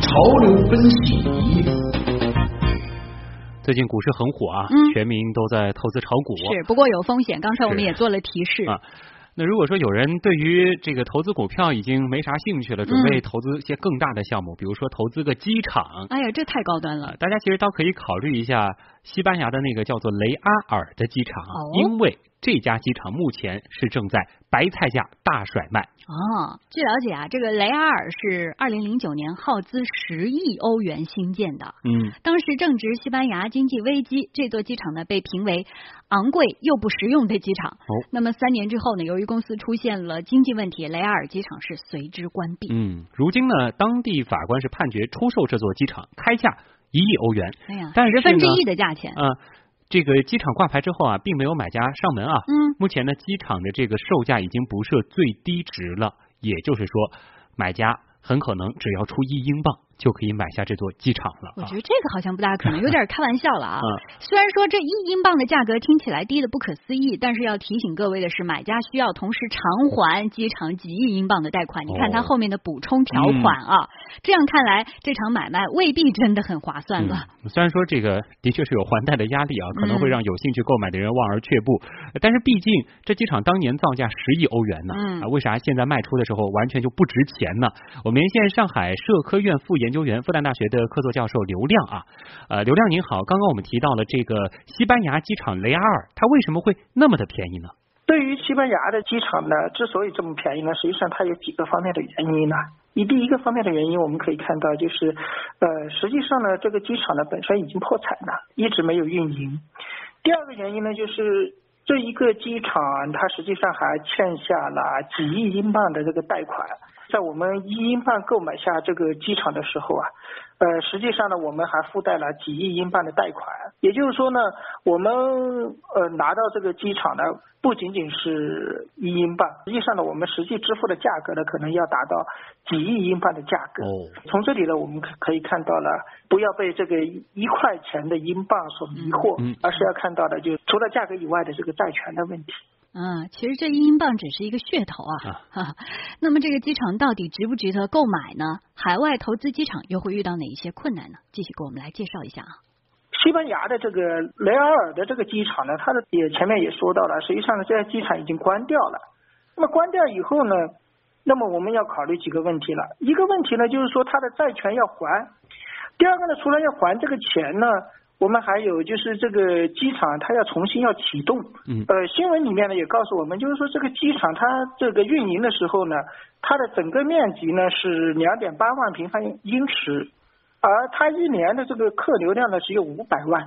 潮流分析。最近股市很火啊，全民都在投资炒股。是，不过有风险。刚才我们也做了提示啊。那如果说有人对于这个投资股票已经没啥兴趣了，准备投资一些更大的项目，比如说投资个机场。哎呀，这太高端了。大家其实倒可以考虑一下西班牙的那个叫做雷阿尔的机场，因为。这家机场目前是正在白菜价大甩卖。哦，据了解啊，这个雷阿尔是二零零九年耗资十亿欧元新建的。嗯，当时正值西班牙经济危机，这座机场呢被评为昂贵又不实用的机场。哦，那么三年之后呢，由于公司出现了经济问题，雷阿尔机场是随之关闭。嗯，如今呢，当地法官是判决出售这座机场，开价一亿欧元。哎呀，但是十分之一的价钱。嗯。这个机场挂牌之后啊，并没有买家上门啊。嗯。目前呢，机场的这个售价已经不设最低值了，也就是说，买家很可能只要出一英镑。就可以买下这座机场了。我觉得这个好像不大可能，有点开玩笑了啊。虽然说这一英镑的价格听起来低的不可思议，但是要提醒各位的是，买家需要同时偿还机场几亿英镑的贷款。你看它后面的补充条款啊，这样看来这场买卖未必真的很划算了。虽然说这个的确是有还贷的压力啊，可能会让有兴趣购买的人望而却步。但是毕竟这机场当年造价十亿欧元呢，啊，为啥现在卖出的时候完全就不值钱呢？我们连线上海社科院副研。研究员，复旦大学的客座教授刘亮啊，呃，刘亮您好，刚刚我们提到了这个西班牙机场雷阿尔，它为什么会那么的便宜呢？对于西班牙的机场呢，之所以这么便宜呢，实际上它有几个方面的原因呢。你第一个方面的原因，我们可以看到就是，呃，实际上呢，这个机场呢本身已经破产了，一直没有运营。第二个原因呢，就是这一个机场它实际上还欠下了几亿英镑的这个贷款。在我们一英镑购买下这个机场的时候啊，呃，实际上呢，我们还附带了几亿英镑的贷款。也就是说呢，我们呃拿到这个机场呢，不仅仅是一英镑，实际上呢，我们实际支付的价格呢，可能要达到几亿英镑的价格。哦。从这里呢，我们可可以看到了，不要被这个一块钱的英镑所迷惑，而是要看到的，就除了价格以外的这个债权的问题。嗯，其实这一英镑只是一个噱头啊。哈，那么这个机场到底值不值得购买呢？海外投资机场又会遇到哪一些困难呢？继续给我们来介绍一下啊。西班牙的这个雷阿尔的这个机场呢，它的也前面也说到了，实际上呢，这家机场已经关掉了。那么关掉以后呢，那么我们要考虑几个问题了。一个问题呢，就是说它的债权要还。第二个呢，除了要还这个钱呢。我们还有就是这个机场，它要重新要启动。嗯。呃，新闻里面呢也告诉我们，就是说这个机场它这个运营的时候呢，它的整个面积呢是两点八万平方英尺，而它一年的这个客流量呢只有五百万。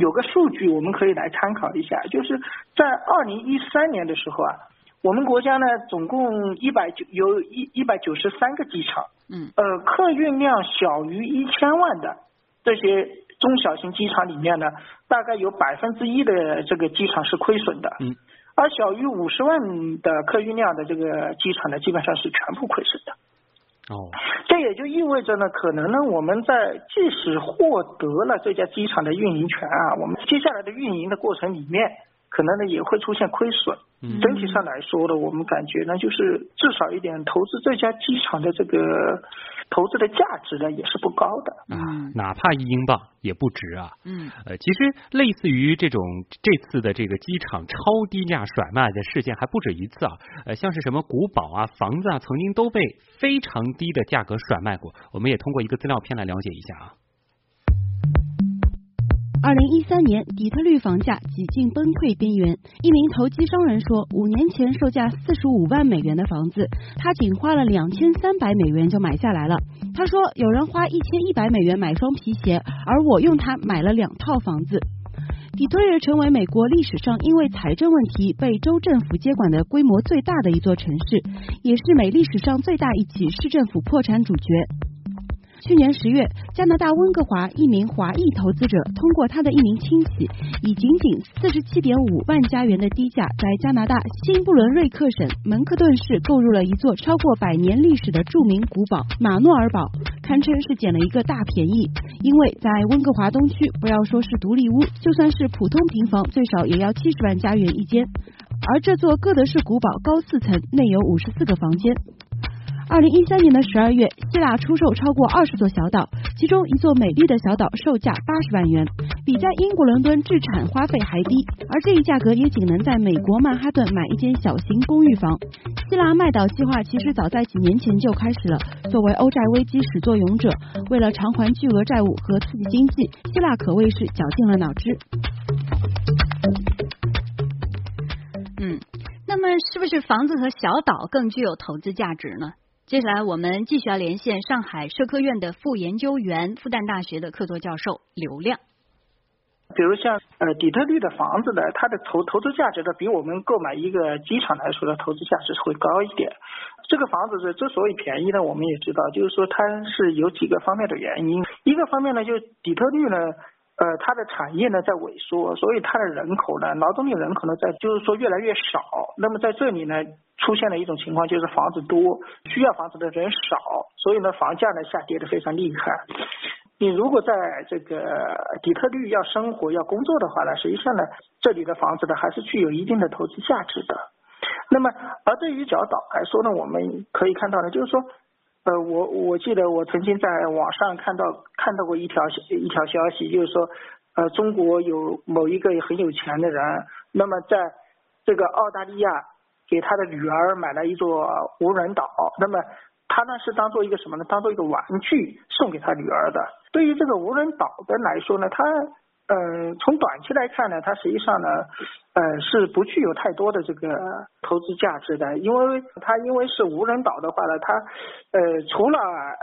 有个数据我们可以来参考一下，就是在二零一三年的时候啊，我们国家呢总共一百九有一一百九十三个机场。嗯。呃，客运量小于一千万的这些。中小型机场里面呢，大概有百分之一的这个机场是亏损的，嗯，而小于五十万的客运量的这个机场呢，基本上是全部亏损的。哦，这也就意味着呢，可能呢，我们在即使获得了这家机场的运营权啊，我们接下来的运营的过程里面。可能呢也会出现亏损，整体上来说呢，我们感觉呢就是至少一点投资这家机场的这个投资的价值呢也是不高的，嗯，哪怕一英镑也不值啊，嗯，呃，其实类似于这种这次的这个机场超低价甩卖的事件还不止一次啊，呃，像是什么古堡啊、房子啊，曾经都被非常低的价格甩卖过，我们也通过一个资料片来了解一下啊。二零一三年，底特律房价几近崩溃边缘。一名投机商人说，五年前售价四十五万美元的房子，他仅花了两千三百美元就买下来了。他说，有人花一千一百美元买双皮鞋，而我用它买了两套房子。底特律成为美国历史上因为财政问题被州政府接管的规模最大的一座城市，也是美历史上最大一起市政府破产主角。去年十月，加拿大温哥华一名华裔投资者通过他的一名亲戚，以仅仅四十七点五万加元的低价，在加拿大新布伦瑞克省门克顿市购入了一座超过百年历史的著名古堡马诺尔堡，堪称是捡了一个大便宜。因为在温哥华东区，不要说是独立屋，就算是普通平房，最少也要七十万加元一间。而这座哥德式古堡高四层，内有五十四个房间。二零一三年的十二月，希腊出售超过二十座小岛，其中一座美丽的小岛售价八十万元，比在英国伦敦置产花费还低。而这一价格也仅能在美国曼哈顿买一间小型公寓房。希腊卖岛计划其实早在几年前就开始了。作为欧债危机始作俑者，为了偿还巨额债务和刺激经济，希腊可谓是绞尽了脑汁。嗯，那么是不是房子和小岛更具有投资价值呢？接下来我们继续要连线上海社科院的副研究员、复旦大学的客座教授刘亮。比如像呃底特律的房子呢，它的投投资价值呢，比我们购买一个机场来说的投资价值会高一点。这个房子是之所以便宜呢，我们也知道，就是说它是有几个方面的原因。一个方面呢，就底特律呢。呃，它的产业呢在萎缩，所以它的人口呢，劳动力人口呢在就是说越来越少。那么在这里呢，出现了一种情况，就是房子多，需要房子的人少，所以呢，房价呢下跌的非常厉害。你如果在这个底特律要生活要工作的话呢，实际上呢，这里的房子呢还是具有一定的投资价值的。那么，而对于小岛来说呢，我们可以看到呢，就是说。呃，我我记得我曾经在网上看到看到过一条一条消息，就是说，呃，中国有某一个很有钱的人，那么在这个澳大利亚给他的女儿买了一座无人岛，那么他呢是当做一个什么呢？当做一个玩具送给他女儿的。对于这个无人岛的来说呢，他。嗯，从短期来看呢，它实际上呢，呃，是不具有太多的这个投资价值的，因为它因为是无人岛的话呢，它呃，除了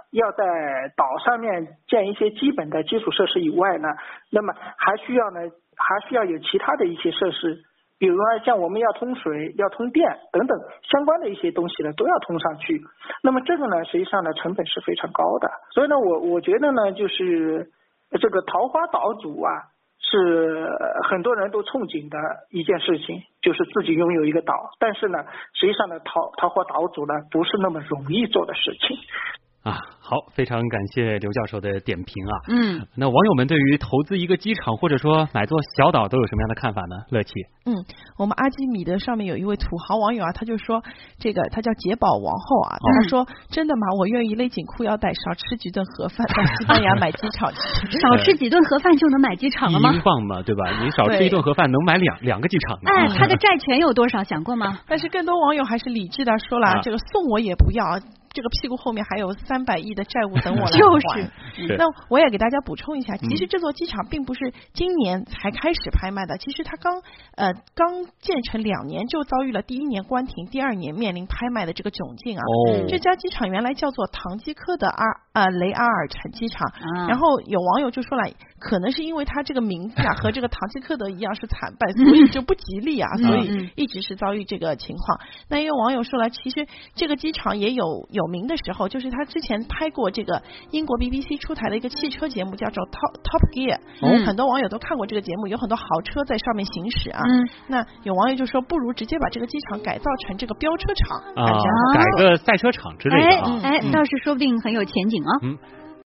要在岛上面建一些基本的基础设施以外呢，那么还需要呢，还需要有其他的一些设施，比如说像我们要通水、要通电等等相关的一些东西呢，都要通上去。那么这个呢，实际上呢，成本是非常高的。所以呢，我我觉得呢，就是这个桃花岛主啊。是很多人都憧憬的一件事情，就是自己拥有一个岛。但是呢，实际上呢，桃桃花岛主呢，不是那么容易做的事情。啊，好，非常感谢刘教授的点评啊。嗯，那网友们对于投资一个机场或者说买座小岛都有什么样的看法呢？乐琪。嗯，我们阿基米德上面有一位土豪网友啊，他就说这个他叫杰宝王后啊，他说真的吗？我愿意勒紧裤腰带少吃几顿盒饭到西班牙买机场去。少吃几顿盒饭就能买机场了吗？英镑嘛，对吧？你少吃一顿盒饭能买两两个机场。哎，他的债权有多少？想过吗？但是更多网友还是理智的说了，这个送我也不要。这个屁股后面还有三百亿的债务等我来还。那我也给大家补充一下，其实这座机场并不是今年才开始拍卖的，其实它刚呃刚建成两年就遭遇了第一年关停，第二年面临拍卖的这个窘境啊。这家机场原来叫做唐吉诃德阿呃雷阿尔城机场，然后有网友就说了，可能是因为它这个名字啊和这个唐吉诃德一样是惨败，所以就不吉利啊，所以一直是遭遇这个情况。那也有网友说了，其实这个机场也有有。有名的时候，就是他之前拍过这个英国 BBC 出台的一个汽车节目，叫做 Top Top Gear，很多网友都看过这个节目，有很多豪车在上面行驶啊。那有网友就说，不如直接把这个机场改造成这个飙车场啊，改个赛车场之类的哎，哎倒是说不定很有前景啊。嗯。